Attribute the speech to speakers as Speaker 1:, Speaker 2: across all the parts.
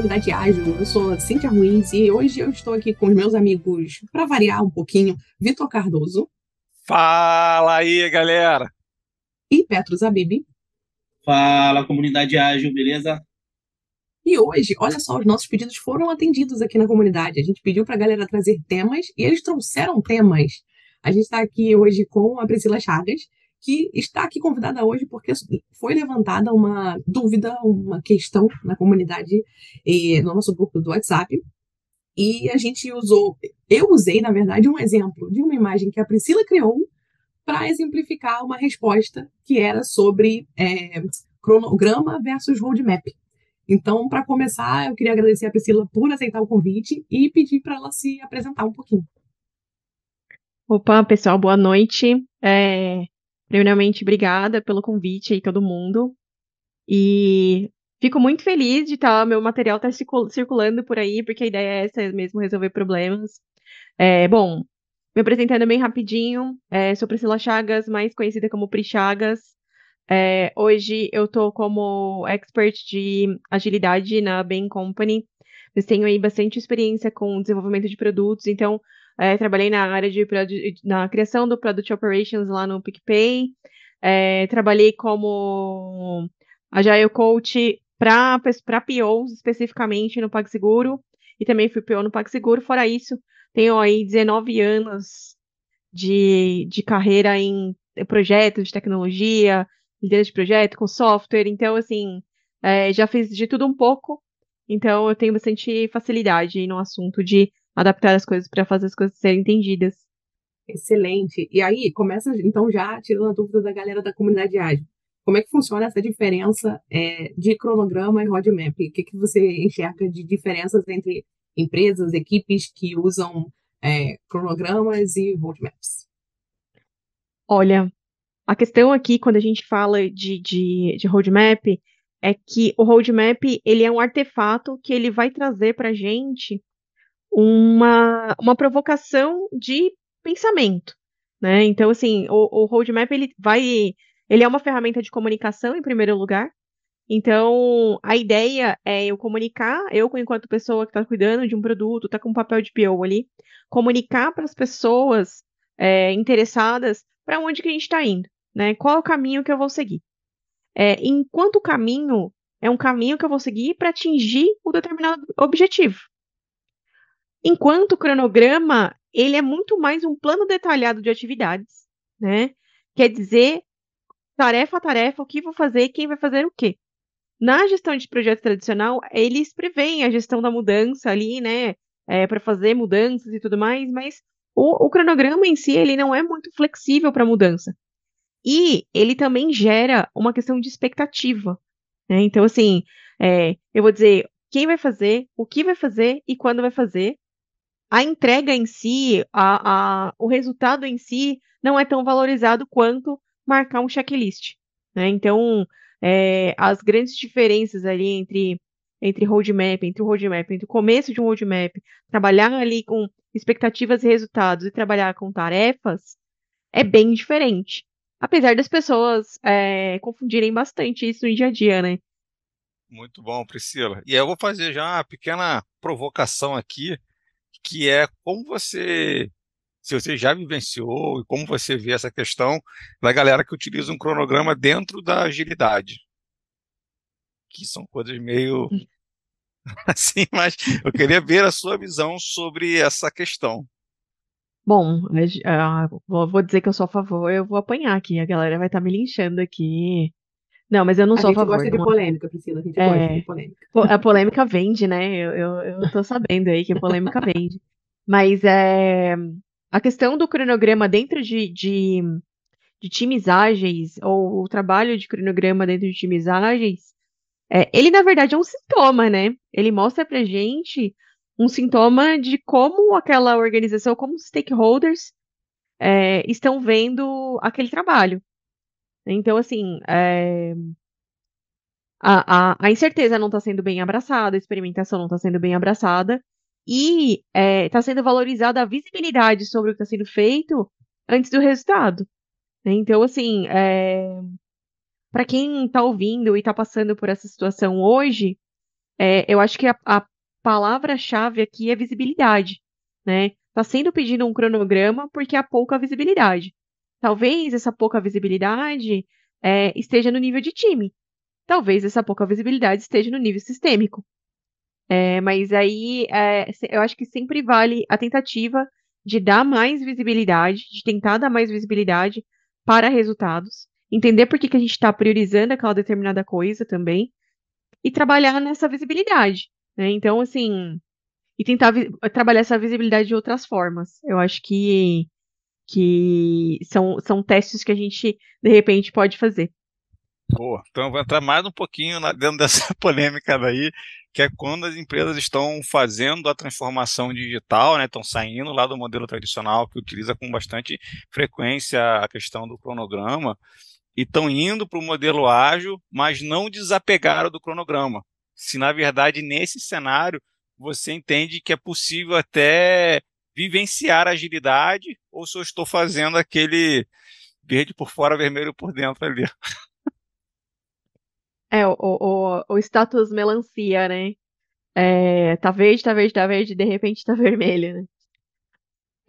Speaker 1: comunidade ágil. Eu sou Cintia Ruiz e hoje eu estou aqui com os meus amigos, para variar um pouquinho, Vitor Cardoso.
Speaker 2: Fala aí, galera!
Speaker 1: E Petro Zabib.
Speaker 3: Fala, comunidade ágil, beleza?
Speaker 1: E hoje, olha só, os nossos pedidos foram atendidos aqui na comunidade. A gente pediu para a galera trazer temas e eles trouxeram temas. A gente está aqui hoje com a Priscila Chagas, que está aqui convidada hoje porque foi levantada uma dúvida, uma questão na comunidade, e no nosso grupo do WhatsApp. E a gente usou, eu usei, na verdade, um exemplo de uma imagem que a Priscila criou para exemplificar uma resposta que era sobre é, cronograma versus roadmap. Então, para começar, eu queria agradecer a Priscila por aceitar o convite e pedir para ela se apresentar um pouquinho.
Speaker 4: Opa, pessoal, boa noite. É, primeiramente, obrigada pelo convite aí, todo mundo. E fico muito feliz de estar, tá, meu material tá circulando por aí, porque a ideia é essa mesmo, resolver problemas. É, bom, me apresentando bem rapidinho, é, sou Priscila Chagas, mais conhecida como Pri Chagas. É, hoje eu estou como expert de agilidade na Bain Company. Eu tenho aí bastante experiência com desenvolvimento de produtos, então é, trabalhei na área de na criação do Product Operations lá no PicPay. É, trabalhei como Agile Coach para POs especificamente no PagSeguro e também fui PO no PagSeguro. Fora isso, tenho aí 19 anos de, de carreira em projetos de tecnologia, liderança de projeto, com software. Então, assim, é, já fiz de tudo um pouco. Então, eu tenho bastante facilidade no assunto de adaptar as coisas para fazer as coisas serem entendidas.
Speaker 1: Excelente. E aí, começa então já tirando a dúvida da galera da comunidade ágil. Como é que funciona essa diferença é, de cronograma e roadmap? O que, que você enxerga de diferenças entre empresas, equipes que usam é, cronogramas e roadmaps?
Speaker 4: Olha, a questão aqui, quando a gente fala de, de, de roadmap, é que o roadmap ele é um artefato que ele vai trazer para a gente uma, uma provocação de pensamento, né? Então, assim, o, o roadmap ele vai, ele é uma ferramenta de comunicação em primeiro lugar. Então, a ideia é eu comunicar, eu enquanto pessoa que está cuidando de um produto, está com um papel de PO ali, comunicar para as pessoas é, interessadas para onde que a gente está indo né? Qual é o caminho que eu vou seguir? É, enquanto o caminho é um caminho que eu vou seguir para atingir o determinado objetivo. Enquanto o cronograma, ele é muito mais um plano detalhado de atividades, né? Quer dizer, tarefa a tarefa, o que vou fazer, quem vai fazer o quê. Na gestão de projeto tradicional, eles preveem a gestão da mudança ali, né? É, para fazer mudanças e tudo mais, mas o, o, cronograma em si, ele não é muito flexível para mudança. E ele também gera uma questão de expectativa. Né? Então, assim, é, eu vou dizer quem vai fazer, o que vai fazer e quando vai fazer. A entrega em si, a, a, o resultado em si, não é tão valorizado quanto marcar um checklist. Né? Então, é, as grandes diferenças ali entre entre roadmap, entre o roadmap, entre o começo de um roadmap, trabalhar ali com expectativas e resultados e trabalhar com tarefas, é bem diferente. Apesar das pessoas é, confundirem bastante isso no dia a dia, né?
Speaker 2: Muito bom, Priscila. E eu vou fazer já uma pequena provocação aqui, que é como você, se você já vivenciou e como você vê essa questão da galera que utiliza um cronograma dentro da agilidade. Que são coisas meio hum. assim, mas eu queria ver a sua visão sobre essa questão.
Speaker 4: Bom, uh, vou dizer que eu sou a favor, eu vou apanhar aqui, a galera vai estar tá me linchando aqui. Não, mas eu não
Speaker 1: a
Speaker 4: sou a favor.
Speaker 1: A gente gosta de polêmica, Priscila, a gente é, gosta de polêmica.
Speaker 4: A polêmica vende, né? Eu, eu, eu tô sabendo aí que a polêmica vende. Mas é, a questão do cronograma dentro de, de, de times ágeis, ou o trabalho de cronograma dentro de times ágeis, é, ele na verdade é um sintoma, né? Ele mostra pra gente um sintoma de como aquela organização, como os stakeholders é, estão vendo aquele trabalho. Então, assim, é, a, a, a, incerteza não está sendo bem abraçada, a experimentação não está sendo bem abraçada, e está é, tá sendo valorizada a visibilidade sobre o que está sendo feito antes do resultado. Então, assim, é, para quem está ouvindo e está passando por essa situação hoje, é, eu acho que a, a palavra-chave aqui é visibilidade, né? Está sendo pedido um cronograma porque há pouca visibilidade. Talvez essa pouca visibilidade é, esteja no nível de time. Talvez essa pouca visibilidade esteja no nível sistêmico. É, mas aí é, eu acho que sempre vale a tentativa de dar mais visibilidade, de tentar dar mais visibilidade para resultados, entender por que, que a gente está priorizando aquela determinada coisa também, e trabalhar nessa visibilidade. Né? Então, assim, e tentar trabalhar essa visibilidade de outras formas. Eu acho que, que são, são testes que a gente, de repente, pode fazer.
Speaker 2: Boa. Então eu vou entrar mais um pouquinho na, dentro dessa polêmica daí, que é quando as empresas estão fazendo a transformação digital, né, estão saindo lá do modelo tradicional que utiliza com bastante frequência a questão do cronograma e estão indo para o modelo ágil, mas não desapegaram do cronograma. Se na verdade nesse cenário você entende que é possível até vivenciar a agilidade, ou se eu estou fazendo aquele verde por fora, vermelho por dentro ali.
Speaker 4: É, o, o, o status melancia, né? É, tá verde, tá verde, tá verde, de repente tá vermelho, né?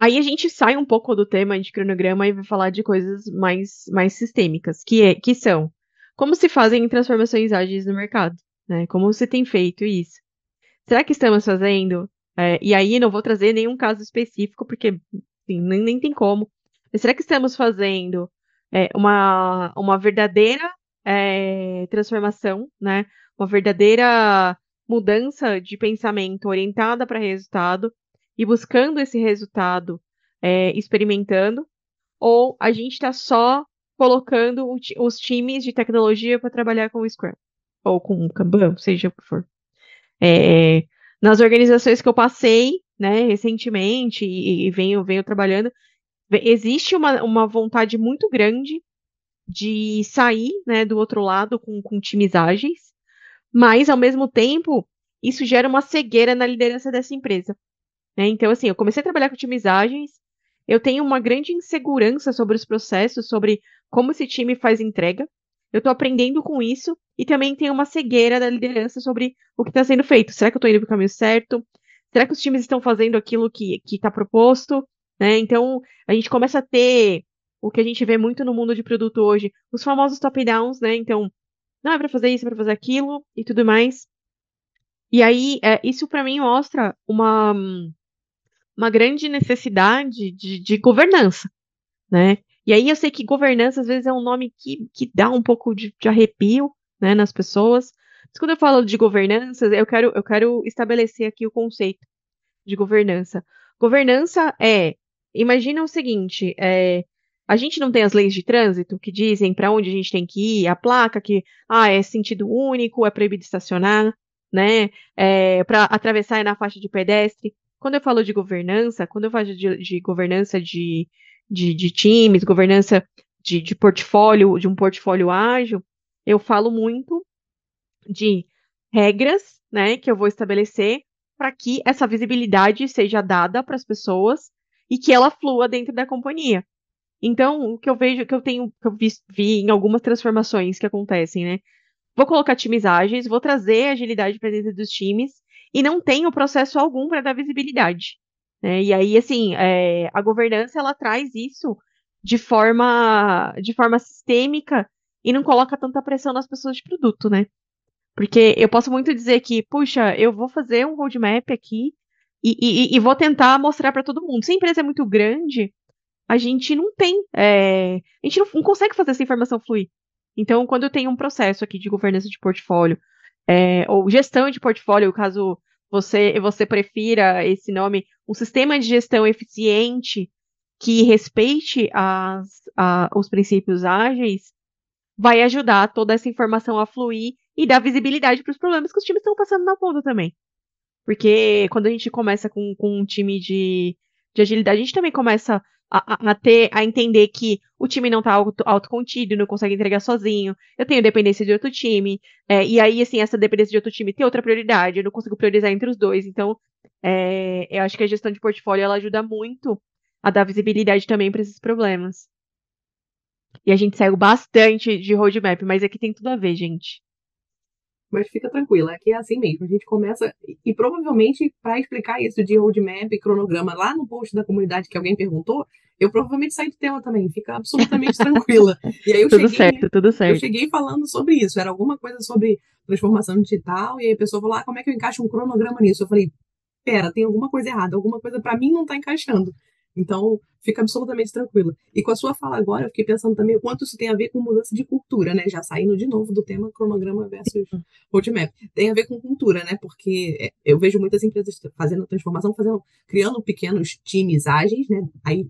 Speaker 4: Aí a gente sai um pouco do tema de cronograma e vai falar de coisas mais, mais sistêmicas, que, é, que são como se fazem transformações ágeis no mercado, né? Como se tem feito isso. Será que estamos fazendo? É, e aí não vou trazer nenhum caso específico, porque assim, nem, nem tem como. Mas será que estamos fazendo é, uma, uma verdadeira é, transformação, né? Uma verdadeira mudança de pensamento orientada para resultado e buscando esse resultado, é, experimentando, ou a gente está só colocando os times de tecnologia para trabalhar com o Scrum ou com o Kanban, seja o que for. É, nas organizações que eu passei, né, recentemente e, e venho, venho trabalhando, existe uma, uma vontade muito grande de sair, né, do outro lado com, com times ágeis, mas ao mesmo tempo isso gera uma cegueira na liderança dessa empresa. Né? Então, assim, eu comecei a trabalhar com times ágeis, eu tenho uma grande insegurança sobre os processos, sobre como esse time faz entrega. Eu estou aprendendo com isso e também tenho uma cegueira da liderança sobre o que está sendo feito. Será que eu estou indo para o caminho certo? Será que os times estão fazendo aquilo que está proposto? Né? Então, a gente começa a ter o que a gente vê muito no mundo de produto hoje, os famosos top-downs, né? Então, não é para fazer isso, é para fazer aquilo e tudo mais. E aí, é, isso para mim mostra uma, uma grande necessidade de, de governança, né? E aí eu sei que governança às vezes é um nome que, que dá um pouco de, de arrepio, né, nas pessoas. Mas quando eu falo de governança, eu quero, eu quero estabelecer aqui o conceito de governança. Governança é, imagina o seguinte, é, a gente não tem as leis de trânsito que dizem para onde a gente tem que ir, a placa que ah, é sentido único, é proibido estacionar, né? É, para atravessar é na faixa de pedestre. Quando eu falo de governança, quando eu falo de, de governança de, de, de, times, governança de, de portfólio, de um portfólio ágil, eu falo muito de regras, né, que eu vou estabelecer para que essa visibilidade seja dada para as pessoas e que ela flua dentro da companhia. Então, o que eu vejo, que eu tenho, que eu vi, vi em algumas transformações que acontecem, né? Vou colocar times ágeis, vou trazer agilidade para dentro dos times e não tenho processo algum para dar visibilidade. Né? E aí, assim, é, a governança ela traz isso de forma, de forma sistêmica e não coloca tanta pressão nas pessoas de produto, né? Porque eu posso muito dizer que, puxa, eu vou fazer um roadmap aqui e, e, e vou tentar mostrar para todo mundo. Se a empresa é muito grande, a gente não tem, é, a gente não, não, consegue fazer essa informação fluir. Então, quando eu tenho um processo aqui de governança de portfólio, é, ou gestão de portfólio, caso você, você prefira esse nome, um sistema de gestão eficiente que respeite as, a, os princípios ágeis, vai ajudar toda essa informação a fluir e dar visibilidade para os problemas que os times estão passando na ponta também. Porque quando a gente começa com, com um time de, de agilidade, a gente também começa a, a, ter, a entender que o time não está auto, autocontido, não consegue entregar sozinho, eu tenho dependência de outro time, é, e aí, assim, essa dependência de outro time tem outra prioridade, eu não consigo priorizar entre os dois, então, é, eu acho que a gestão de portfólio, ela ajuda muito a dar visibilidade também para esses problemas. E a gente saiu bastante de roadmap, mas aqui tem tudo a ver, gente.
Speaker 1: Mas fica tranquila, aqui é assim mesmo. A gente começa, e provavelmente, para explicar isso de roadmap e cronograma lá no post da comunidade que alguém perguntou, eu provavelmente saí do tema também, fica absolutamente tranquila. E aí eu
Speaker 4: tudo
Speaker 1: cheguei,
Speaker 4: certo, tudo certo.
Speaker 1: Eu cheguei falando sobre isso, era alguma coisa sobre transformação digital, e aí a pessoa falou: ah, como é que eu encaixo um cronograma nisso? Eu falei, pera, tem alguma coisa errada, alguma coisa para mim não está encaixando. Então, fica absolutamente tranquila. E com a sua fala agora, eu fiquei pensando também o quanto isso tem a ver com mudança de cultura, né? Já saindo de novo do tema cronograma versus roadmap. Tem a ver com cultura, né? Porque é, eu vejo muitas empresas fazendo transformação, fazendo, criando pequenos times ágeis, né? Aí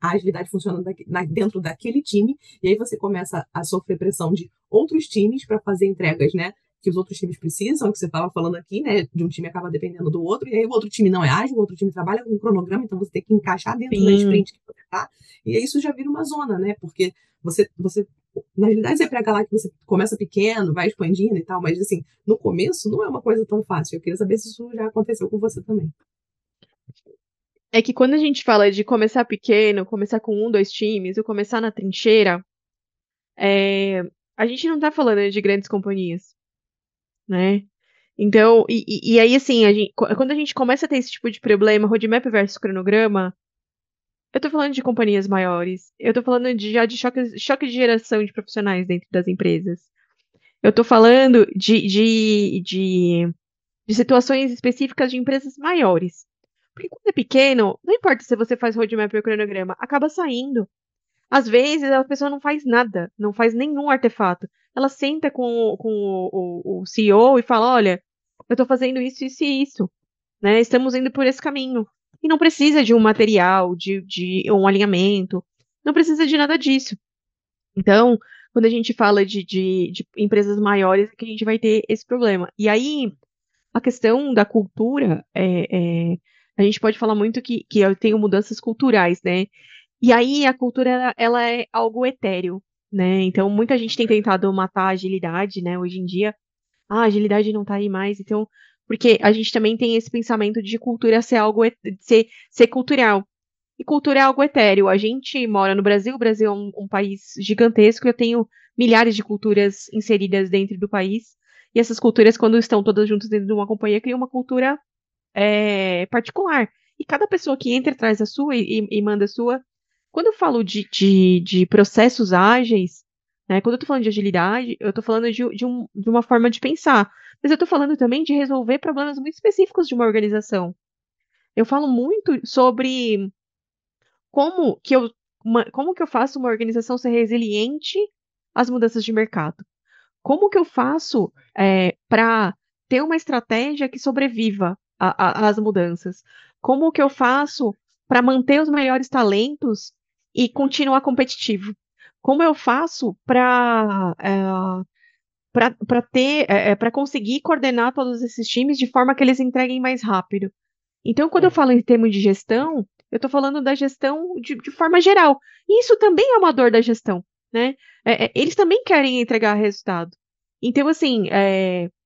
Speaker 1: a agilidade funciona dentro daquele time, e aí você começa a sofrer pressão de outros times para fazer entregas, né? Que os outros times precisam, que você estava falando aqui, né? De um time acaba dependendo do outro, e aí o outro time não é ágil, o outro time trabalha com um cronograma, então você tem que encaixar dentro Sim. da sprint que você tá. E aí isso já vira uma zona, né? Porque você, você na realidade, você prega lá que você começa pequeno, vai expandindo e tal, mas assim, no começo não é uma coisa tão fácil. Eu queria saber se isso já aconteceu com você também.
Speaker 4: É que quando a gente fala de começar pequeno, começar com um, dois times, ou começar na trincheira, é, a gente não tá falando de grandes companhias né? Então, e, e aí, assim, a gente, quando a gente começa a ter esse tipo de problema, roadmap versus cronograma, eu tô falando de companhias maiores. Eu tô falando de, já de choque, choque de geração de profissionais dentro das empresas. Eu tô falando de, de, de, de situações específicas de empresas maiores. Porque quando é pequeno, não importa se você faz roadmap ou cronograma, acaba saindo. Às vezes a pessoa não faz nada, não faz nenhum artefato. Ela senta com, com o, o, o CEO e fala: olha, eu estou fazendo isso, isso e isso. Né? Estamos indo por esse caminho. E não precisa de um material, de, de um alinhamento, não precisa de nada disso. Então, quando a gente fala de, de, de empresas maiores, é que a gente vai ter esse problema. E aí, a questão da cultura, é, é, a gente pode falar muito que, que eu tenho mudanças culturais, né? E aí a cultura ela é algo etéreo, né? Então muita gente tem tentado matar a agilidade, né? Hoje em dia, ah, a agilidade não tá aí mais, então porque a gente também tem esse pensamento de cultura ser algo ser, ser cultural. E cultura é algo etéreo. A gente mora no Brasil, o Brasil é um, um país gigantesco, eu tenho milhares de culturas inseridas dentro do país. E essas culturas, quando estão todas juntas dentro de uma companhia, criam uma cultura é, particular. E cada pessoa que entra traz a sua e, e manda a sua, quando eu falo de, de, de processos ágeis, né, quando eu estou falando de agilidade, eu estou falando de, de, um, de uma forma de pensar. Mas eu estou falando também de resolver problemas muito específicos de uma organização. Eu falo muito sobre como que eu, uma, como que eu faço uma organização ser resiliente às mudanças de mercado. Como que eu faço é, para ter uma estratégia que sobreviva às mudanças? Como que eu faço para manter os melhores talentos e continuar competitivo? Como eu faço para é, para ter é, é para conseguir coordenar todos esses times de forma que eles entreguem mais rápido? Então, quando eu falo em termos de gestão, eu estou falando da gestão de, de, forma geral. E isso também é uma dor da gestão, né? É, é, eles também querem entregar resultado. Então, assim,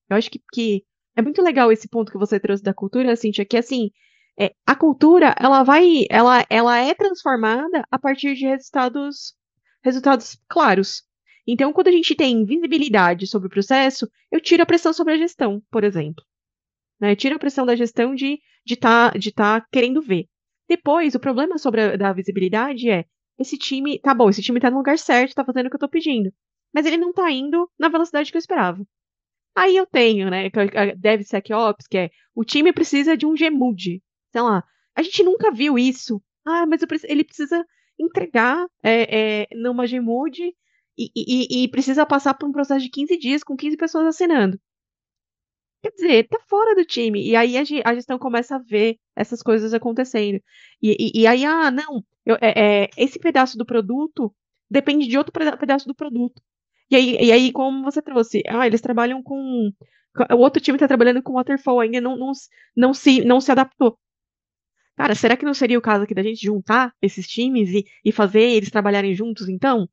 Speaker 4: eu acho que, que, é muito legal esse ponto que você trouxe da cultura, Cintia, que assim, é, a cultura ela vai, ela, ela é transformada a partir de resultados, resultados claros. Então, quando a gente tem visibilidade sobre o processo, eu tiro a pressão sobre a gestão, por exemplo. Né? Eu tiro a pressão da gestão de de tá, de tá querendo ver. Depois, o problema sobre a da visibilidade é esse time, tá bom, esse time tá no lugar certo, tá fazendo o que eu tô pedindo, mas ele não tá indo na velocidade que eu esperava. Aí eu tenho, né, DevSecOps, que é o time precisa de um Gmood, sei lá, a gente nunca viu isso. Ah, mas ele precisa entregar é, é, numa Gmood e, e, e, precisa passar por um processo de 15 dias com 15 pessoas assinando. Quer dizer, tá fora do time. E aí a gestão começa a ver essas coisas acontecendo. E, e, e aí, ah, não, eu, é, é, esse pedaço do produto depende de outro pedaço do produto. E aí, e aí, como você trouxe, ah, eles trabalham com. O outro time está trabalhando com waterfall, ainda não, não, não, se, não se adaptou. Cara, será que não seria o caso aqui da gente juntar esses times e, e fazer eles trabalharem juntos, então?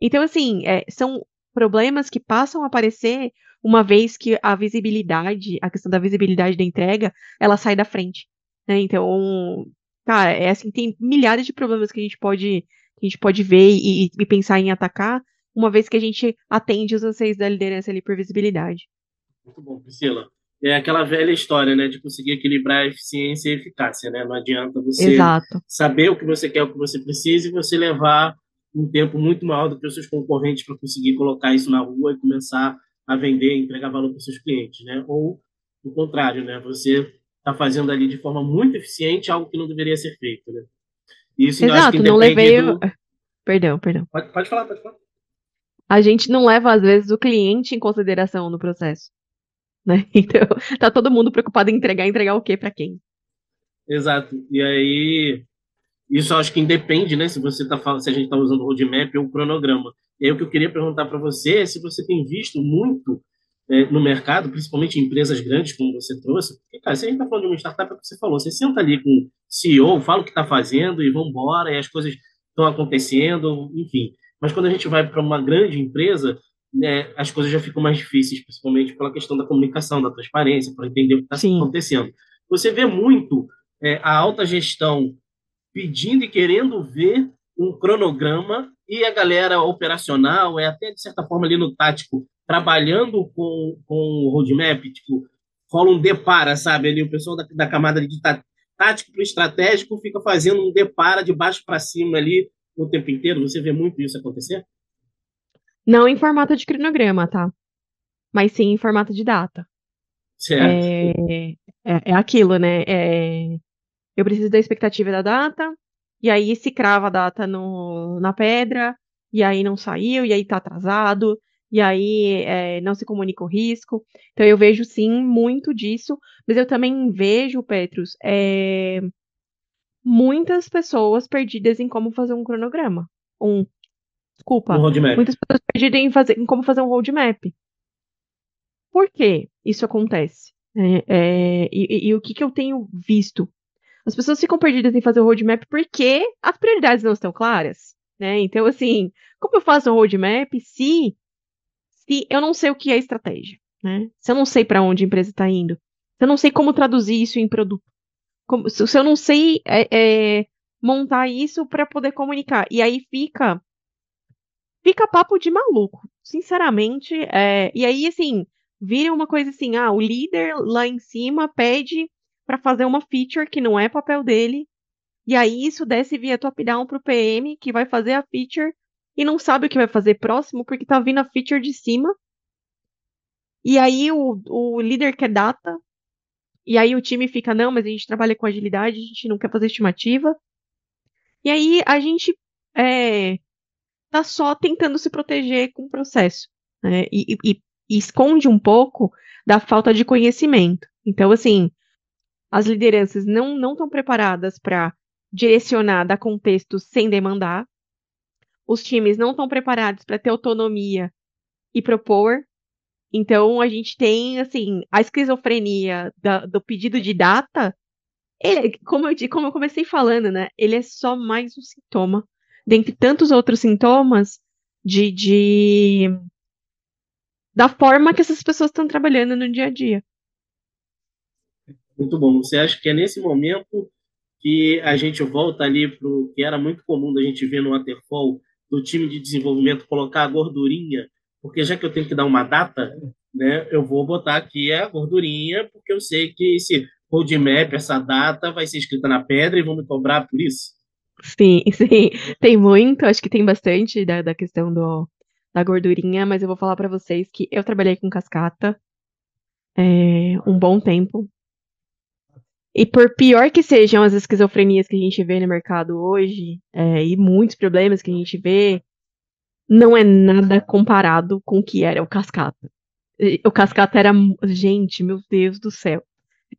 Speaker 4: Então, assim, é, são problemas que passam a aparecer uma vez que a visibilidade, a questão da visibilidade da entrega, ela sai da frente. Né? Então, cara, é assim, tem milhares de problemas que a gente pode, a gente pode ver e, e pensar em atacar, uma vez que a gente atende os anseios da liderança ali por visibilidade.
Speaker 3: Muito bom, Priscila. É aquela velha história, né, de conseguir equilibrar eficiência e eficácia, né? Não adianta você
Speaker 4: Exato.
Speaker 3: saber o que você quer, o que você precisa e você levar um tempo muito maior do que os seus concorrentes para conseguir colocar isso na rua e começar a vender, entregar valor para os seus clientes, né? Ou o contrário, né? Você está fazendo ali de forma muito eficiente algo que não deveria ser feito, né?
Speaker 4: Isso Exato, não levei. Do... Perdão, perdão.
Speaker 3: Pode, pode falar, pode falar.
Speaker 4: A gente não leva, às vezes, o cliente em consideração no processo. Né? Então, tá todo mundo preocupado em entregar, entregar o quê para quem?
Speaker 3: Exato. E aí, isso acho que independe, né? Se você tá se a gente está usando o roadmap ou o cronograma. E aí, o que eu queria perguntar para você é se você tem visto muito é, no mercado, principalmente em empresas grandes, como você trouxe. Porque, cara, se a gente está falando de uma startup, é o que você falou, você senta ali com o CEO, fala o que está fazendo e vamos embora, e as coisas estão acontecendo, enfim. Mas quando a gente vai para uma grande empresa, né, as coisas já ficam mais difíceis, principalmente pela questão da comunicação, da transparência, para entender o que está acontecendo. Você vê muito é, a alta gestão pedindo e querendo ver um cronograma e a galera operacional, é até de certa forma ali no tático, trabalhando com, com o roadmap, tipo, rola um depara, sabe? Ali o pessoal da, da camada de tático para estratégico fica fazendo um depara de baixo para cima ali o tempo inteiro. Você vê muito isso acontecer?
Speaker 4: Não em formato de cronograma, tá? Mas sim em formato de data.
Speaker 3: Certo.
Speaker 4: É, é, é aquilo, né? É, eu preciso da expectativa da data, e aí se crava a data no, na pedra, e aí não saiu, e aí tá atrasado, e aí é, não se comunica o risco. Então eu vejo sim muito disso, mas eu também vejo, Petrus, é, muitas pessoas perdidas em como fazer um cronograma. Um, desculpa,
Speaker 3: um
Speaker 4: muitas pessoas perdidas em, fazer, em como fazer um roadmap. Por que isso acontece? É, é, e, e, o que, que eu tenho visto? As pessoas ficam perdidas em fazer o roadmap porque as prioridades não estão claras. Né? Então, assim, como eu faço um roadmap se se eu não sei o que é estratégia, né? Se eu não sei para onde a empresa está indo, se eu não sei como traduzir isso em produto, como, se, eu não sei é, é, montar isso para poder comunicar, e aí fica fica papo de maluco, sinceramente. É, e aí assim vira uma coisa assim, ah, o líder lá em cima pede para fazer uma feature que não é papel dele, e aí isso desce via top-down para o PM, que vai fazer a feature e não sabe o que vai fazer próximo porque tá vindo a feature de cima. E aí o, o líder quer data. E aí o time fica, não, mas a gente trabalha com agilidade, a gente não quer fazer estimativa. E aí a gente é, tá só tentando se proteger com o processo. Né? E, e, e esconde um pouco da falta de conhecimento. Então, assim, as lideranças não estão preparadas para direcionar, dar contexto sem demandar os times não estão preparados para ter autonomia e propor. Então a gente tem assim a esquizofrenia da, do pedido de data. Ele, como, eu, como eu comecei falando, né? Ele é só mais um sintoma, dentre tantos outros sintomas de, de da forma que essas pessoas estão trabalhando no dia a dia.
Speaker 3: Muito bom. Você acha que é nesse momento que a gente volta ali para o que era muito comum da gente ver no Waterfall, do time de desenvolvimento colocar a gordurinha, porque já que eu tenho que dar uma data, né, eu vou botar aqui a gordurinha, porque eu sei que esse roadmap, essa data, vai ser escrita na pedra e vão me cobrar por isso.
Speaker 4: Sim, sim. Tem muito, acho que tem bastante da, da questão do, da gordurinha, mas eu vou falar para vocês que eu trabalhei com cascata é, um bom tempo. E por pior que sejam as esquizofrenias que a gente vê no mercado hoje, é, e muitos problemas que a gente vê, não é nada comparado com o que era o Cascata. O Cascata era. Gente, meu Deus do céu.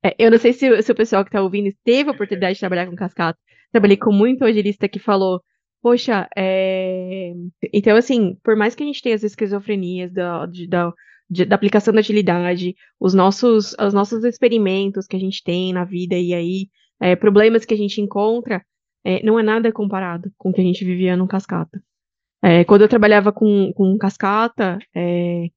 Speaker 4: É, eu não sei se, se, o pessoal que está ouvindo teve a oportunidade de trabalhar com Cascata. Trabalhei com muito agilista que falou. Poxa, é... então assim, por mais que a gente tenha as esquizofrenias da, da, da aplicação da agilidade, os nossos, os nossos experimentos que a gente tem na vida e aí é, problemas que a gente encontra, é, não é nada comparado com o que a gente vivia no Cascata. É, quando eu trabalhava com, com Cascata, é,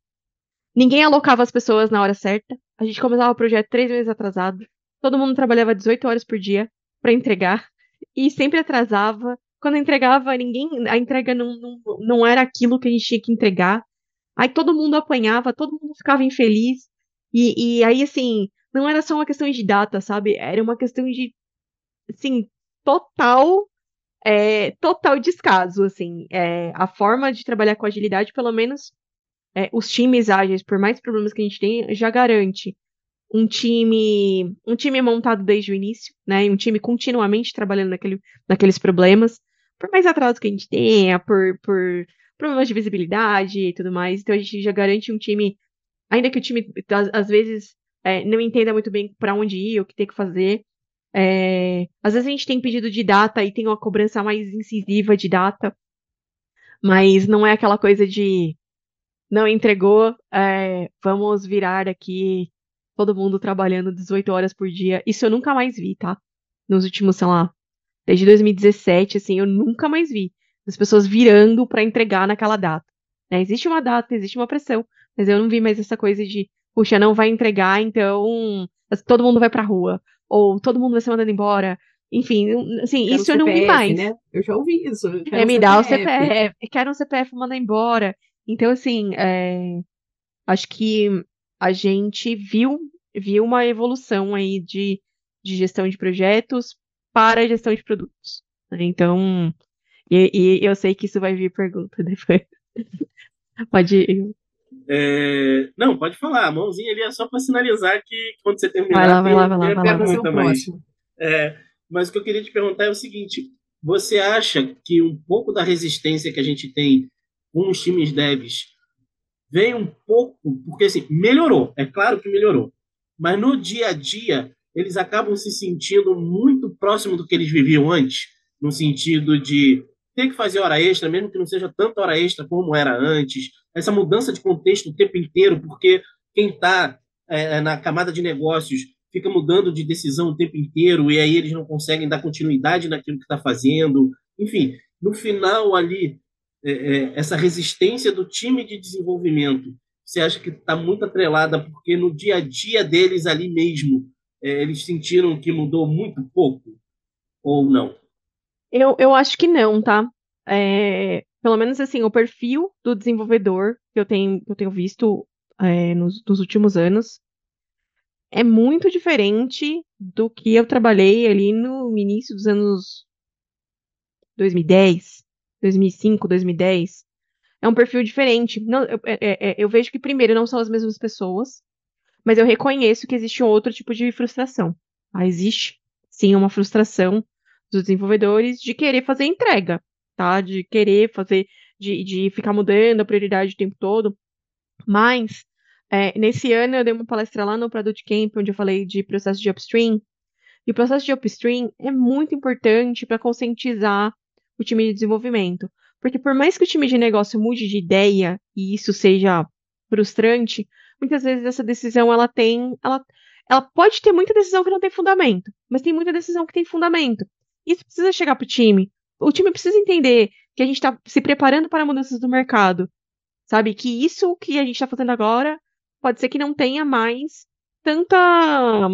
Speaker 4: ninguém alocava as pessoas na hora certa. A gente começava o projeto três meses atrasado. Todo mundo trabalhava 18 horas por dia para entregar e sempre atrasava. Quando entregava, ninguém, a entrega não, não, não era aquilo que a gente tinha que entregar. Aí todo mundo apanhava, todo mundo ficava infeliz. E, e aí, assim, não era só uma questão de data, sabe? Era uma questão de, assim, total, é, total descaso, assim. É, a forma de trabalhar com agilidade, pelo menos é, os times ágeis, por mais problemas que a gente tem, já garante um time, um time montado desde o início, né? Um time continuamente trabalhando naquele, naqueles problemas, por mais atraso que a gente tenha, por, por problemas de visibilidade e tudo mais. Então a gente já garante um time, ainda que o time às, vezes é, não entenda muito bem para onde ir, o que tem que fazer. É, às vezes a gente tem pedido de data e tem uma cobrança mais incisiva de data, mas não é aquela coisa de não entregou, é, vamos virar aqui todo mundo trabalhando 18 horas por dia. Isso eu nunca mais vi, tá? Nos últimos, sei lá, desde 2017, assim, eu nunca mais vi as pessoas virando para entregar naquela data. Né? Existe uma data, existe uma pressão, mas eu não vi mais essa coisa de, puxa, não vai entregar, então todo mundo vai pra rua, ou todo mundo vai ser mandado embora. Enfim, assim,
Speaker 1: quero
Speaker 4: isso CPF, eu não vi mais.
Speaker 1: Né? Eu já ouvi isso.
Speaker 4: É, me dá o CPF, quero um CPF, manda embora. Então, assim, é, acho que a gente viu, viu uma evolução aí de, de gestão de projetos para a gestão de produtos. Né? Então, e, e, eu sei que isso vai vir pergunta depois. pode ir.
Speaker 3: É, não, pode falar. A mãozinha ali é só para sinalizar que quando você terminar.
Speaker 4: Vai lá, vai lá, vai lá. Vai lá,
Speaker 3: pergunta, vai lá. Mas, é, mas o que eu queria te perguntar é o seguinte: você acha que um pouco da resistência que a gente tem com os times devs vem um pouco, porque assim, melhorou, é claro que melhorou, mas no dia a dia eles acabam se sentindo muito próximo do que eles viviam antes, no sentido de ter que fazer hora extra, mesmo que não seja tanta hora extra como era antes, essa mudança de contexto o tempo inteiro, porque quem está é, na camada de negócios fica mudando de decisão o tempo inteiro e aí eles não conseguem dar continuidade naquilo que está fazendo. Enfim, no final ali é, é, essa resistência do time de desenvolvimento, você acha que está muito atrelada porque no dia a dia deles ali mesmo, é, eles sentiram que mudou muito pouco? Ou não?
Speaker 4: Eu, eu acho que não, tá? É, pelo menos assim, o perfil do desenvolvedor que eu tenho, que eu tenho visto é, nos, nos últimos anos é muito diferente do que eu trabalhei ali no início dos anos 2010, 2005, 2010, é um perfil diferente. Não, eu, é, é, é, eu vejo que, primeiro, não são as mesmas pessoas, mas eu reconheço que existe outro tipo de frustração. Ah, existe, sim, uma frustração dos desenvolvedores de querer fazer entrega, tá? De querer fazer, de, de ficar mudando a prioridade o tempo todo. Mas, é, nesse ano, eu dei uma palestra lá no Product Camp, onde eu falei de processo de upstream. E o processo de upstream é muito importante para conscientizar o time de desenvolvimento. Porque por mais que o time de negócio mude de ideia e isso seja frustrante, muitas vezes essa decisão ela tem, ela, ela pode ter muita decisão que não tem fundamento, mas tem muita decisão que tem fundamento. Isso precisa chegar para o time. O time precisa entender que a gente está se preparando para mudanças do mercado, sabe? Que isso que a gente está fazendo agora pode ser que não tenha mais tanta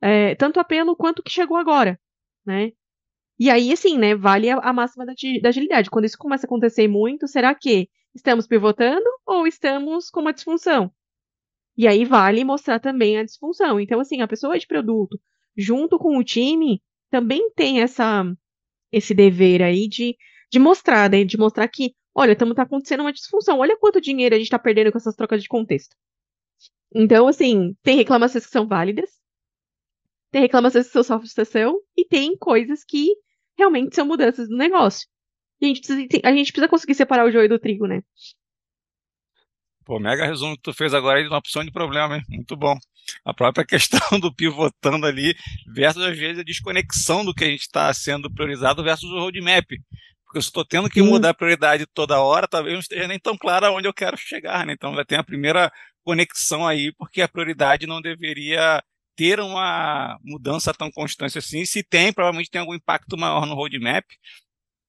Speaker 4: é, tanto apelo quanto que chegou agora, né? E aí, assim, né, vale a, a máxima da, da, agilidade. Quando isso começa a acontecer muito, será que estamos pivotando ou estamos com uma disfunção? E aí vale mostrar também a disfunção. Então, assim, a pessoa de produto, junto com o time, também tem essa esse dever aí de, de mostrar, né, de mostrar que, olha, estamos tá acontecendo uma disfunção. Olha quanto dinheiro a gente está perdendo com essas trocas de contexto. Então, assim, tem reclamações que são válidas, tem reclamações que são só frustração, e tem coisas que realmente são mudanças no negócio. E a gente precisa, a gente precisa conseguir separar o joio do trigo, né?
Speaker 2: Pô, mega resumo que tu fez agora aí de uma opção de problema, hein? Muito bom. A própria questão do pivotando ali, versus às vezes a desconexão do que a gente está sendo priorizado versus o roadmap. Porque eu estou tendo que mudar a prioridade toda hora, talvez não esteja nem tão claro aonde eu quero chegar, né? Então já tem a primeira conexão aí, porque a prioridade não deveria ter uma mudança tão constante assim. Se tem, provavelmente tem algum impacto maior no roadmap.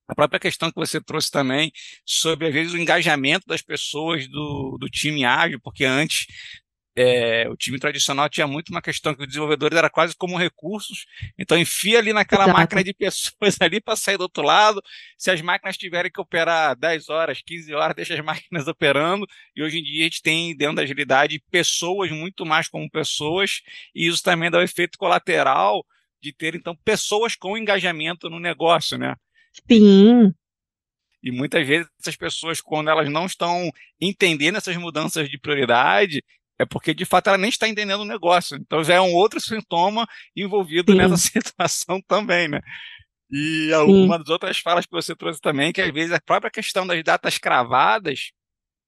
Speaker 2: A própria questão que você trouxe também sobre, às vezes, o engajamento das pessoas do, do time ágil, porque antes é, o time tradicional tinha muito uma questão que o desenvolvedor era quase como recursos, então enfia ali naquela Exato. máquina de pessoas ali para sair do outro lado. Se as máquinas tiverem que operar 10 horas, 15 horas, deixa as máquinas operando. E hoje em dia a gente tem dentro da agilidade pessoas muito mais como pessoas, e isso também dá o um efeito colateral de ter então pessoas com engajamento no negócio, né?
Speaker 4: Sim.
Speaker 2: E muitas vezes essas pessoas, quando elas não estão entendendo essas mudanças de prioridade, é porque de fato ela nem está entendendo o negócio. Então já é um outro sintoma envolvido Sim. nessa situação também, né? E alguma das outras falas que você trouxe também, que às vezes a própria questão das datas cravadas,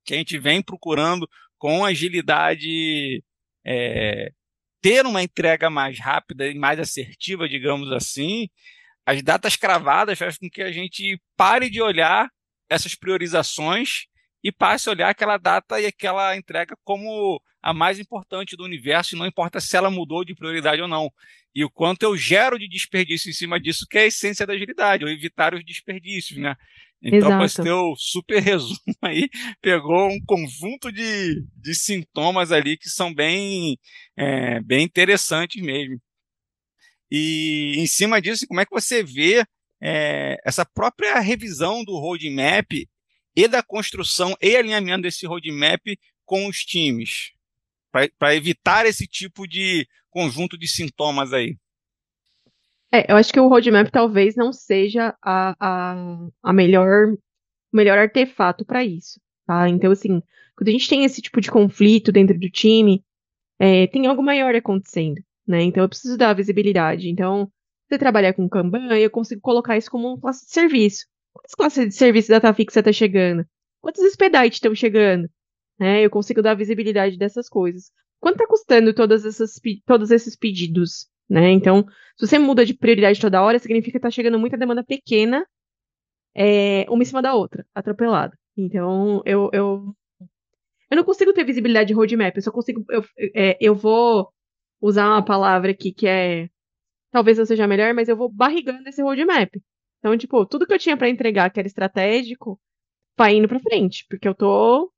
Speaker 2: que a gente vem procurando com agilidade é, ter uma entrega mais rápida e mais assertiva, digamos assim, as datas cravadas fazem com que a gente pare de olhar essas priorizações e passe a olhar aquela data e aquela entrega como a mais importante do universo, e não importa se ela mudou de prioridade ou não. E o quanto eu gero de desperdício em cima disso, que é a essência da agilidade, ou evitar os desperdícios, né? Então, com esse teu super resumo aí, pegou um conjunto de, de sintomas ali que são bem, é, bem interessantes mesmo. E em cima disso, como é que você vê é, essa própria revisão do roadmap e da construção e alinhamento desse roadmap com os times, para evitar esse tipo de conjunto de sintomas aí?
Speaker 4: É, eu acho que o roadmap talvez não seja a, a, a melhor, o melhor artefato para isso, tá? Então, assim, quando a gente tem esse tipo de conflito dentro do time, é, tem algo maior acontecendo né? Então eu preciso dar visibilidade. Então, você trabalhar com Kanban, eu consigo colocar isso como uma classe de serviço. Quantas classes de serviço data fixa está chegando? Quantos expedites estão chegando? Né? Eu consigo dar visibilidade dessas coisas. Quanto está custando todas essas, todos esses pedidos? Né? Então, se você muda de prioridade toda hora, significa que está chegando muita demanda pequena, é, uma em cima da outra, atropelada. Então, eu, eu, eu não consigo ter visibilidade de roadmap, eu só consigo. Eu, é, eu vou usar uma palavra aqui que é. Talvez não seja melhor, mas eu vou barrigando esse roadmap. Então, tipo, tudo que eu tinha para entregar que era estratégico, vai indo pra frente, porque eu tô.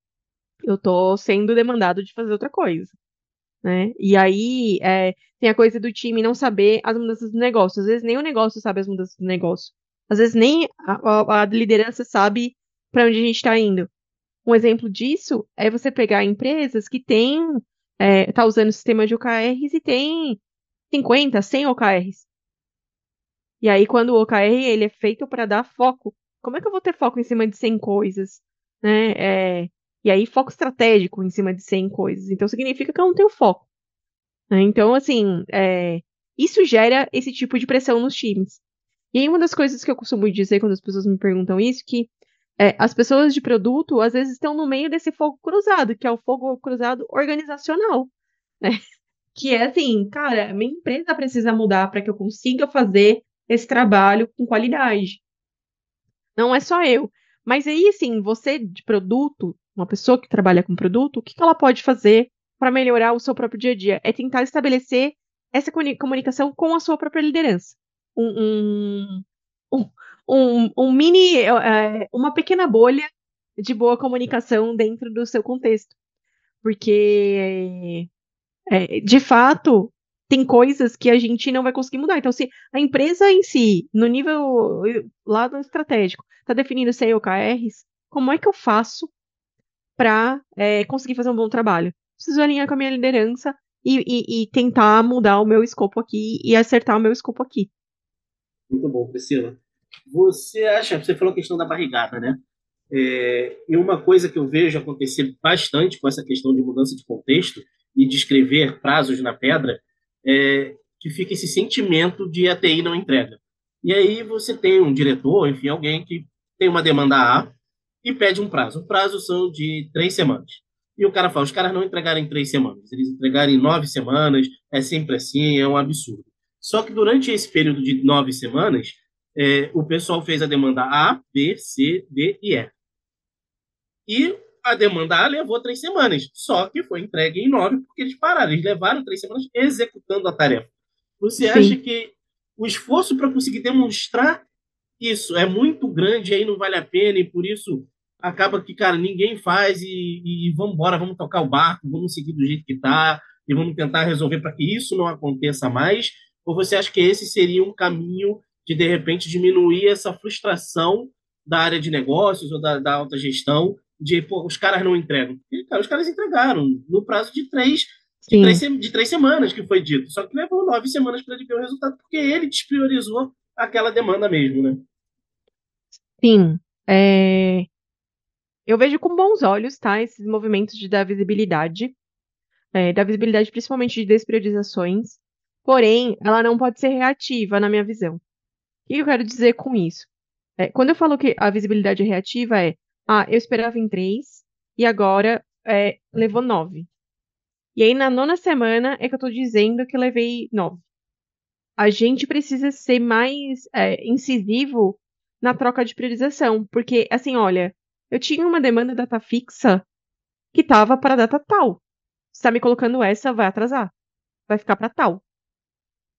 Speaker 4: Eu tô sendo demandado de fazer outra coisa. Né? E aí é, tem a coisa do time não saber as mudanças do negócio. Às vezes nem o negócio sabe as mudanças do negócio. Às vezes nem a, a, liderança sabe para onde a gente está indo. Um exemplo disso é você pegar empresas que têm é, tá usando o sistema de OKRs e tem 50, 100 OKRs. E aí, quando o OKR ele é feito para dar foco, como é que eu vou ter foco em cima de 100 coisas? Né? É, e aí, foco estratégico em cima de 100 coisas. Então, significa que eu não tenho foco. Né? Então, assim, é, isso gera esse tipo de pressão nos times. E aí, uma das coisas que eu costumo dizer quando as pessoas me perguntam isso, que é, as pessoas de produto às vezes estão no meio desse fogo cruzado, que é o fogo cruzado organizacional, né? Que é assim, cara, minha empresa precisa mudar para que eu consiga fazer esse trabalho com qualidade. Não é só eu. Mas aí, assim, você de produto, uma pessoa que trabalha com produto, o que, ela pode fazer para melhorar o seu próprio dia a dia? É tentar estabelecer essa comunicação com a sua própria liderança. Um, um, um, um mini, é, uma pequena bolha de boa comunicação dentro do seu contexto. Porque, é, de fato, tem coisas que a gente não vai conseguir mudar. Então, se a empresa em si, no nível lado estratégico, está definindo OKRs, como é que eu faço para é, conseguir fazer um bom trabalho? Preciso alinhar com a minha liderança e, e, e, tentar mudar o meu escopo aqui e acertar o meu escopo aqui.
Speaker 3: Muito bom, Priscila. Você acha, você falou a questão da barrigada, né? É, e uma coisa que eu vejo acontecer bastante com essa questão de mudança de contexto e de escrever prazos na pedra é que fica esse sentimento de a TI não entrega. E aí você tem um diretor, enfim, alguém que tem uma demanda A e pede um prazo. O prazo são de três semanas. E o cara fala, os caras não entregaram em três semanas, eles entregaram em nove semanas, é sempre assim, é um absurdo. Só que durante esse período de nove semanas, é, o pessoal fez a demanda A, B, C, D e E. E a demanda A levou três semanas, só que foi entregue em nove, porque eles pararam, eles levaram três semanas executando a tarefa. Você Sim. acha que o esforço para conseguir demonstrar isso é muito grande, aí não vale a pena, e por isso acaba que, cara, ninguém faz e, e vamos embora, vamos tocar o barco, vamos seguir do jeito que está e vamos tentar resolver para que isso não aconteça mais? Ou você acha que esse seria um caminho de, de repente, diminuir essa frustração da área de negócios ou da, da alta gestão de, pô, os caras não entregam? Porque, cara, os caras entregaram no prazo de três, de três, de três, semanas, que foi dito. Só que levou nove semanas para ele ver o resultado, porque ele despriorizou aquela demanda mesmo, né?
Speaker 4: Sim. É... Eu vejo com bons olhos, tá, esses movimentos de dar visibilidade, é, da visibilidade principalmente de despriorizações, porém, ela não pode ser reativa, na minha visão. O que eu quero dizer com isso? É, quando eu falo que a visibilidade é reativa é, ah, eu esperava em três, e agora é, levou nove. E aí, na nona semana, é que eu tô dizendo que levei nove. A gente precisa ser mais é, incisivo na troca de priorização, porque, assim, olha, eu tinha uma demanda data fixa que estava para data tal. Está me colocando essa, vai atrasar. Vai ficar para tal.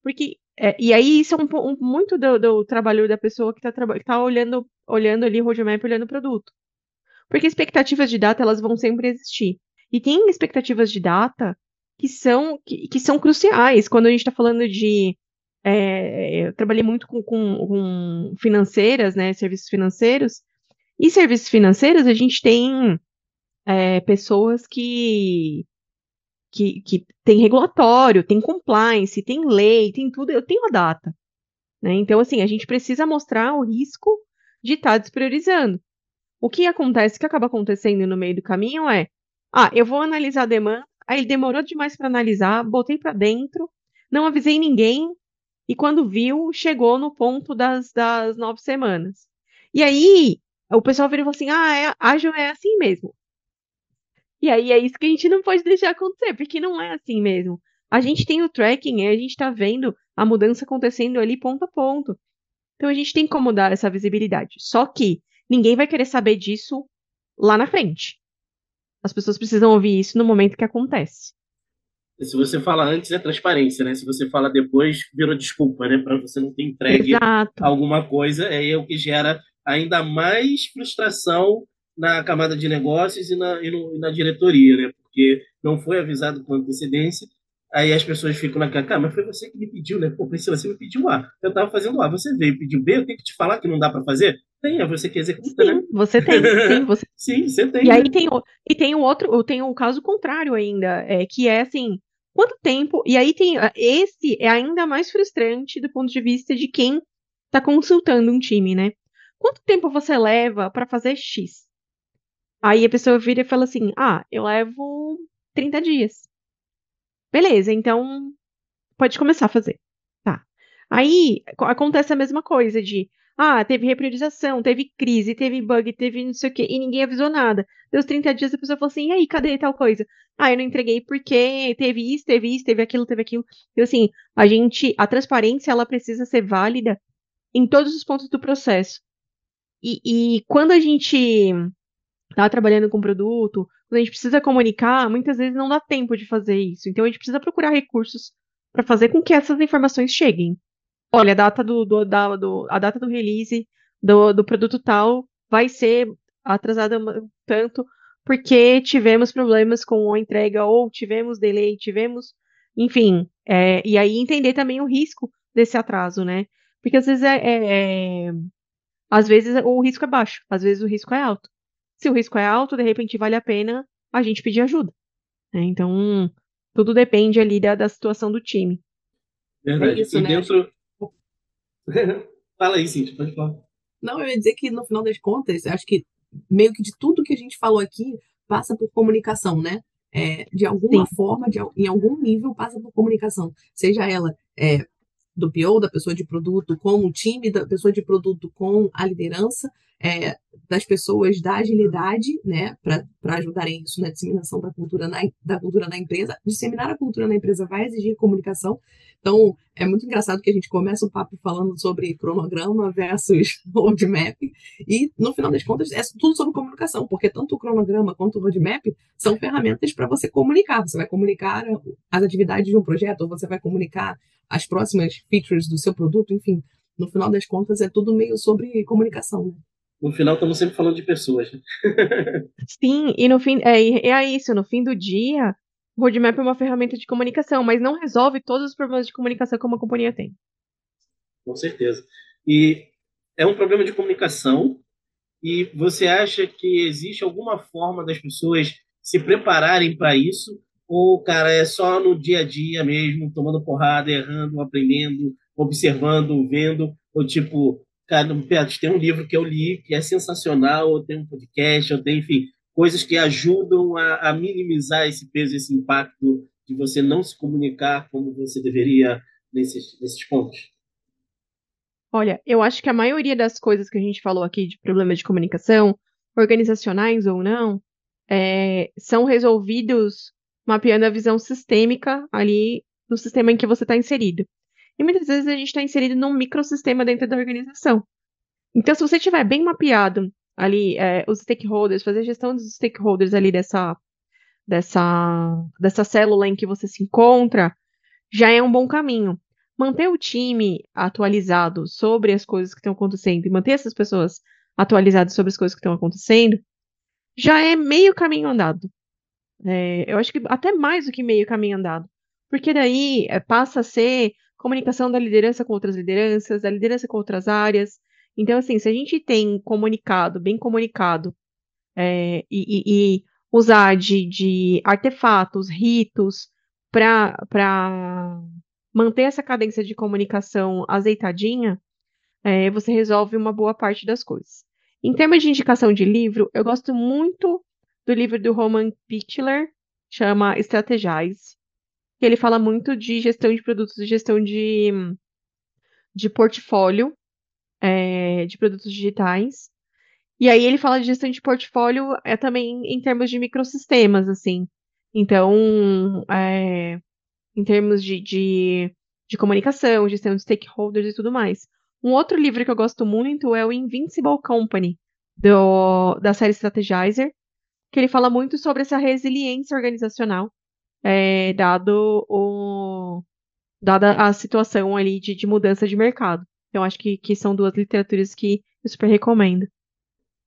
Speaker 4: Porque é, e aí isso é um, um muito do, do, trabalho da pessoa que está tá olhando, olhando ali o roadmap, olhando o produto. Porque expectativas de data elas vão sempre existir. E tem expectativas de data que são, que, que são cruciais. Quando a gente está falando de. É, eu trabalhei muito com, com, com financeiras, né, serviços financeiros, e serviços financeiros, a gente tem é, pessoas que, que, que tem regulatório, tem compliance, tem lei, tem tudo, eu tenho a data. Né? Então, assim, a gente precisa mostrar o risco de estar tá despriorizando. O que acontece, o que acaba acontecendo no meio do caminho é, ah, eu vou analisar a demanda, aí demorou demais para analisar, botei para dentro, não avisei ninguém, e quando viu, chegou no ponto das, das nove semanas. E aí, o pessoal vira e fala assim: ah, é, ágil é assim mesmo. E aí é isso que a gente não pode deixar acontecer, porque não é assim mesmo. A gente tem o tracking, a gente está vendo a mudança acontecendo ali ponto a ponto. Então a gente tem como dar essa visibilidade. Só que ninguém vai querer saber disso lá na frente. As pessoas precisam ouvir isso no momento que acontece.
Speaker 3: Se você fala antes, é transparência, né? Se você fala depois, virou desculpa, né? Para você não ter entregue Exato. alguma coisa, é o que gera ainda mais frustração na camada de negócios e na, e, no, e na diretoria, né? Porque não foi avisado com antecedência, aí as pessoas ficam na cara, mas foi você que me pediu, né? Pô, Priscila, você me pediu A, eu estava fazendo A, você veio pediu B, eu tenho que te falar que não dá para fazer? Tem, é você que executa,
Speaker 4: sim,
Speaker 3: né?
Speaker 4: Você tem, sim, você...
Speaker 3: sim, você tem.
Speaker 4: E né? aí tem, e tem o outro, tem o caso contrário ainda, é, que é assim, quanto tempo, e aí tem, esse é ainda mais frustrante do ponto de vista de quem está consultando um time, né? quanto tempo você leva para fazer X? Aí a pessoa vira e fala assim: ah, eu levo 30 dias. Beleza, então pode começar a fazer. Tá. Aí acontece a mesma coisa de ah, teve repriorização, teve crise, teve bug, teve não sei o quê, e ninguém avisou nada. Deu os 30 dias, a pessoa falou assim, e aí, cadê tal coisa? Ah, eu não entreguei porque teve isso, teve isso, teve aquilo, teve aquilo. Então, assim, a gente, a transparência, ela precisa ser válida em todos os pontos do processo. E, e quando a gente está trabalhando com produto, quando a gente precisa comunicar, muitas vezes não dá tempo de fazer isso. Então a gente precisa procurar recursos para fazer com que essas informações cheguem. Olha, a data do, do, da, do, a data do release do, do produto tal vai ser atrasada tanto porque tivemos problemas com a entrega ou tivemos delay, tivemos, enfim, é, e aí entender também o risco desse atraso, né? Porque às vezes é, é, é às vezes o risco é baixo, às vezes o risco é alto. Se o risco é alto, de repente vale a pena a gente pedir ajuda. Né? Então, tudo depende ali da, da situação do time.
Speaker 3: Verdade. É isso, e né? dentro. Fala aí, Cintia, pode falar.
Speaker 1: Não, eu ia dizer que no final das contas, acho que meio que de tudo que a gente falou aqui passa por comunicação, né? É, de alguma Sim. forma, de, em algum nível, passa por comunicação. Seja ela é, do PO, da pessoa de produto com o time, da pessoa de produto com a liderança, é, das pessoas da agilidade, né, para ajudarem isso na disseminação da cultura na, da cultura na empresa. Disseminar a cultura na empresa vai exigir comunicação. Então, é muito engraçado que a gente começa o papo falando sobre cronograma versus roadmap, e no final das contas é tudo sobre comunicação, porque tanto o cronograma quanto o roadmap são ferramentas para você comunicar. Você vai comunicar as atividades de um projeto, ou você vai comunicar as próximas features do seu produto, enfim. No final das contas, é tudo meio sobre comunicação. Né?
Speaker 3: No final estamos sempre falando de pessoas. Né?
Speaker 4: Sim, e no fim, é, é isso, no fim do dia, o roadmap é uma ferramenta de comunicação, mas não resolve todos os problemas de comunicação que uma companhia tem.
Speaker 3: Com certeza. E é um problema de comunicação, e você acha que existe alguma forma das pessoas se prepararem para isso? Ou, cara, é só no dia a dia mesmo, tomando porrada, errando, aprendendo, observando, vendo? Ou tipo, cara, tem um livro que eu li que é sensacional, ou tem um podcast, ou tem, enfim, coisas que ajudam a, a minimizar esse peso, esse impacto de você não se comunicar como você deveria nesses, nesses pontos?
Speaker 4: Olha, eu acho que a maioria das coisas que a gente falou aqui de problemas de comunicação, organizacionais ou não, é, são resolvidos mapeando a visão sistêmica ali do sistema em que você está inserido. E muitas vezes a gente está inserido num microsistema dentro da organização. Então, se você tiver bem mapeado ali é, os stakeholders, fazer a gestão dos stakeholders ali dessa, dessa, dessa célula em que você se encontra, já é um bom caminho manter o time atualizado sobre as coisas que estão acontecendo e manter essas pessoas atualizadas sobre as coisas que estão acontecendo, já é meio caminho andado. É, eu acho que até mais do que meio caminho andado. Porque daí é, passa a ser comunicação da liderança com outras lideranças, da liderança com outras áreas. Então, assim, se a gente tem comunicado, bem comunicado, é, e, e, e, usar de, de artefatos, ritos, para manter essa cadência de comunicação azeitadinha, é, você resolve uma boa parte das coisas. Em termos de indicação de livro, eu gosto muito do livro do Roman Pichler, chama Strategize, que ele fala muito de gestão de produtos e gestão de, de portfólio é, de produtos digitais. E aí ele fala de gestão de portfólio é também em termos de microsistemas, assim. Então, é, em termos de, de, de comunicação, gestão de stakeholders e tudo mais. Um outro livro que eu gosto muito é o Invincible Company, do, da série Strategizer, que ele fala muito sobre essa resiliência organizacional, é, dado o, dada a situação ali de, de mudança de mercado. Então, acho que, que são duas literaturas que eu super recomendo.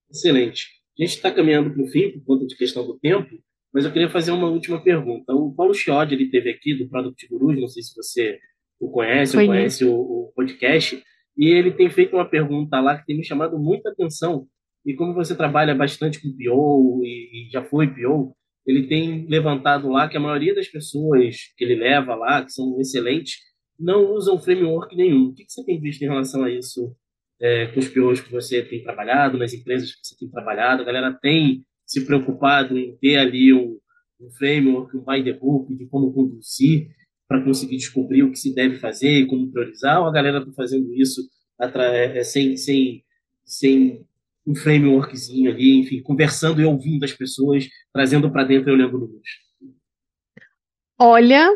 Speaker 3: Excelente. A gente está caminhando para o fim, por conta de questão do tempo, mas eu queria fazer uma última pergunta. O Paulo Chiodi, ele teve aqui do Product Gurus, não sei se você o conhece ou conhece o, o, podcast, e ele tem feito uma pergunta lá que tem me chamado muita atenção. E como você trabalha bastante com PO e, e já foi PO, ele tem levantado lá que a maioria das pessoas que ele leva lá, que são excelentes, não usam framework nenhum. O que você tem visto em relação a isso é, com os POs que você tem trabalhado, nas empresas que você tem trabalhado? A galera tem se preocupado em ter ali um, um framework, um by the book de como conduzir para conseguir descobrir o que se deve fazer e como priorizar, ou a galera está fazendo isso é, sem, sem, sem um frameworkzinho ali, enfim, conversando e ouvindo as pessoas, trazendo para dentro e olhando no luz?
Speaker 4: Olha,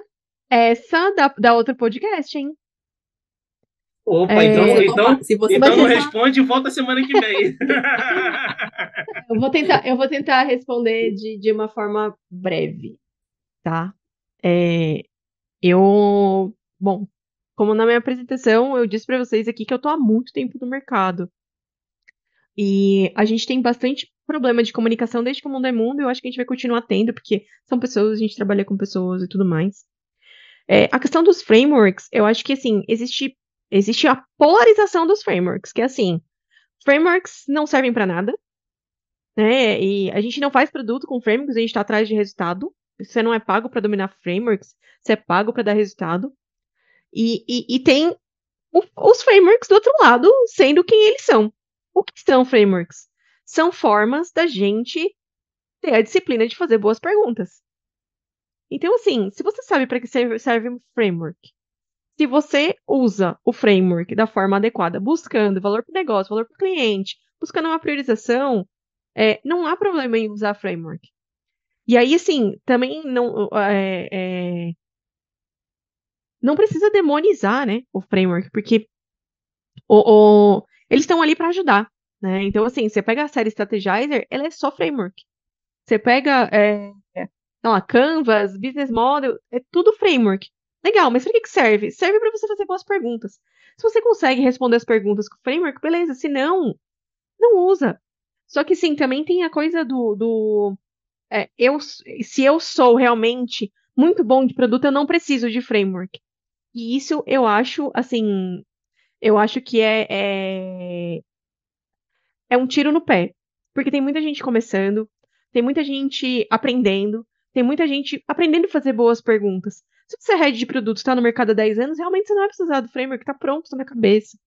Speaker 4: essa da, da outro podcast, hein?
Speaker 3: Opa, é, então, então, se você então não tentar... responde e volta semana que vem.
Speaker 4: eu, vou tentar, eu vou tentar responder de, de uma forma breve, tá? É, eu, bom, como na minha apresentação eu disse para vocês aqui que eu tô há muito tempo no mercado. E a gente tem bastante problema de comunicação desde que o mundo é mundo, e eu acho que a gente vai continuar tendo, porque são pessoas, a gente trabalha com pessoas e tudo mais. É, a questão dos frameworks, eu acho que assim, existe existe a polarização dos frameworks, que é assim, frameworks não servem para nada, né? E a gente não faz produto com frameworks, a gente está atrás de resultado. Você não é pago para dominar frameworks, você é pago para dar resultado. E, e, e tem o, os frameworks do outro lado sendo quem eles são. O que são frameworks? São formas da gente ter a disciplina de fazer boas perguntas. Então, assim, se você sabe para que serve, um framework, se você usa o framework da forma adequada, buscando valor para o negócio, valor para o cliente, buscando uma priorização, é, não há problema em usar framework. E aí, assim, também não, é, é, não precisa demonizar né, o framework, porque o, o eles estão ali para ajudar. Né? Então, assim, você pega a série Strategizer, ela é só framework. Você pega é, não, a Canvas, Business Model, é tudo framework. Legal, mas para que, que serve? Serve para você fazer boas perguntas. Se você consegue responder as perguntas com o framework, beleza. Se não, não usa. Só que sim, também tem a coisa do. do é, eu, se eu sou realmente muito bom de produto, eu não preciso de framework. E isso eu acho, assim, eu acho que é, é, é um tiro no pé. Porque tem muita gente começando, tem muita gente aprendendo, tem muita gente aprendendo a fazer boas perguntas. Se você é head de produto, está no mercado há 10 anos, realmente você não vai precisar do framework, está pronto, está na cabeça.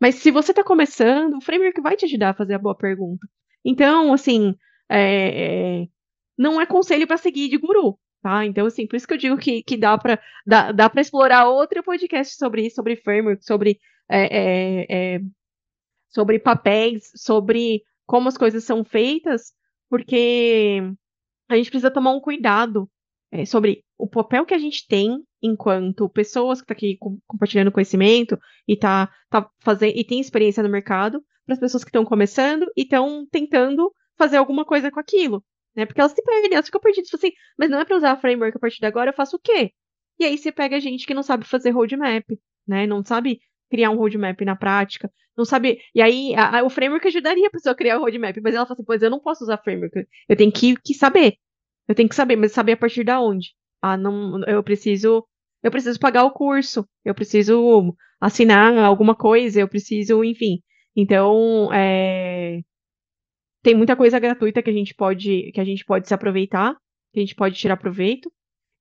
Speaker 4: Mas se você está começando, o framework vai te ajudar a fazer a boa pergunta. Então, assim, é, é, não é conselho para seguir de guru, tá? Então, assim, por isso que eu digo que, que dá para dá, dá explorar outro podcast sobre isso, sobre framework, sobre, é, é, é, sobre papéis, sobre como as coisas são feitas, porque a gente precisa tomar um cuidado é, sobre o papel que a gente tem enquanto pessoas que estão tá aqui com, compartilhando conhecimento e tá, tá fazendo e tem experiência no mercado, para as pessoas que estão começando e estão tentando fazer alguma coisa com aquilo, né? Porque elas se perdem, elas ficam perdidas, tipo assim, mas não é para usar framework a partir de agora, eu faço o quê? E aí você pega gente que não sabe fazer roadmap, né? Não sabe criar um roadmap na prática, não sabe. E aí a, a, o framework ajudaria a pessoa a criar o roadmap, mas ela fala assim, pois eu não posso usar framework, eu tenho que, que saber. Eu tenho que saber, mas saber a partir da onde? Ah, não, eu preciso, eu preciso pagar o curso, eu preciso assinar alguma coisa, eu preciso, enfim. Então, é, tem muita coisa gratuita que a gente pode, que a gente pode se aproveitar, que a gente pode tirar proveito,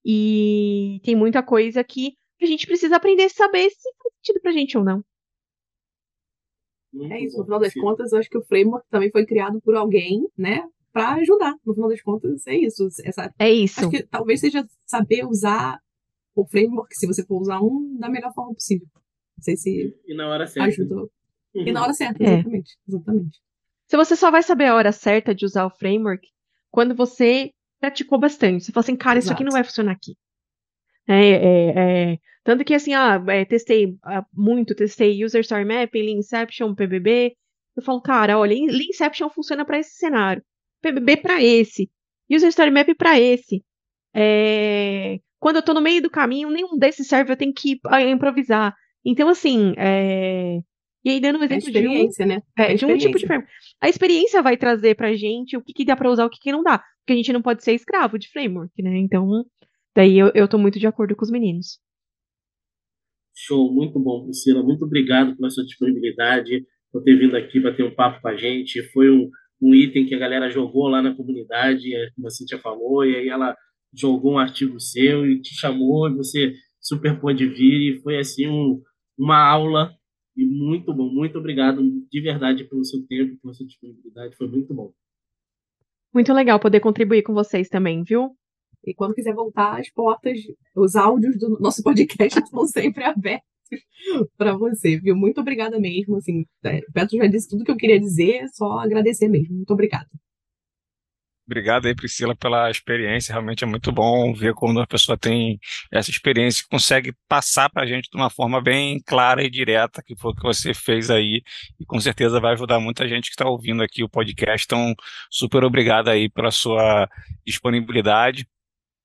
Speaker 4: e tem muita coisa que a gente precisa aprender a saber se faz sentido pra gente ou não.
Speaker 1: É isso, no final das contas, eu acho que o framework também foi criado por alguém, né? para ajudar. No final das contas, é isso. Essa,
Speaker 4: é isso.
Speaker 1: Acho que talvez seja saber usar o framework, se você for usar um, da melhor forma possível. Não sei se
Speaker 3: e na hora certa.
Speaker 1: ajudou. Uhum. E na hora certa, é. exatamente.
Speaker 4: Se você só vai saber a hora certa de usar o framework quando você praticou bastante. Você fala assim, cara, Exato. isso aqui não vai funcionar aqui. É, é, é, tanto que assim, ah, é, testei ah, muito, testei User Story Mapping, Lean Inception, PBB. Eu falo, cara, olha, Lean Inception funciona para esse cenário. PBB para esse, User Story Map para esse. É... Quando eu estou no meio do caminho, nenhum desses serve, eu tenho que ah, improvisar. Então, assim, é... e aí dando um exemplo
Speaker 1: de um,
Speaker 4: né? É, de um tipo de framework. A experiência vai trazer pra gente o que, que dá para usar, o que, que não dá. Porque a gente não pode ser escravo de framework, né? Então, daí eu, eu tô muito de acordo com os meninos.
Speaker 3: Show, muito bom, Priscila. Muito obrigado pela sua disponibilidade, por ter vindo aqui bater um papo com a gente. Foi um, um item que a galera jogou lá na comunidade, é, como a Cintia falou, e aí ela jogou um artigo seu e te chamou, e você super pôde vir, e foi assim um, uma aula, e muito bom, muito obrigado de verdade pelo seu tempo, pela sua disponibilidade, foi muito bom.
Speaker 4: Muito legal poder contribuir com vocês também, viu?
Speaker 1: E quando quiser voltar, as portas, os áudios do nosso podcast estão sempre abertos. para você, viu? Muito obrigada mesmo. Assim, é, o Petro já disse tudo que eu queria dizer, só agradecer mesmo. Muito obrigada.
Speaker 2: Obrigado aí, Priscila, pela experiência. Realmente é muito bom ver quando a pessoa tem essa experiência e consegue passar para a gente de uma forma bem clara e direta, que foi o que você fez aí, e com certeza vai ajudar muita gente que está ouvindo aqui o podcast. Então, super obrigado aí pela sua disponibilidade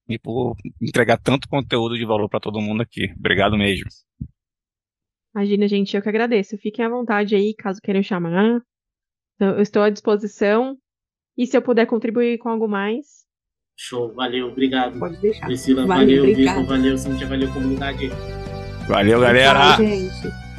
Speaker 2: e por entregar tanto conteúdo de valor para todo mundo aqui. Obrigado mesmo.
Speaker 4: Imagina, gente, eu que agradeço. Fiquem à vontade aí, caso queiram chamar. Então, eu estou à disposição. E se eu puder contribuir com algo mais.
Speaker 3: Show, valeu, obrigado.
Speaker 1: Pode deixar.
Speaker 3: Priscila, valeu, valeu Vitor, valeu, Cintia, valeu, comunidade.
Speaker 2: Valeu, galera.
Speaker 1: Tchau, gente.